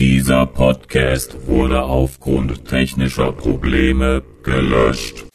Dieser Podcast wurde aufgrund technischer Probleme gelöscht.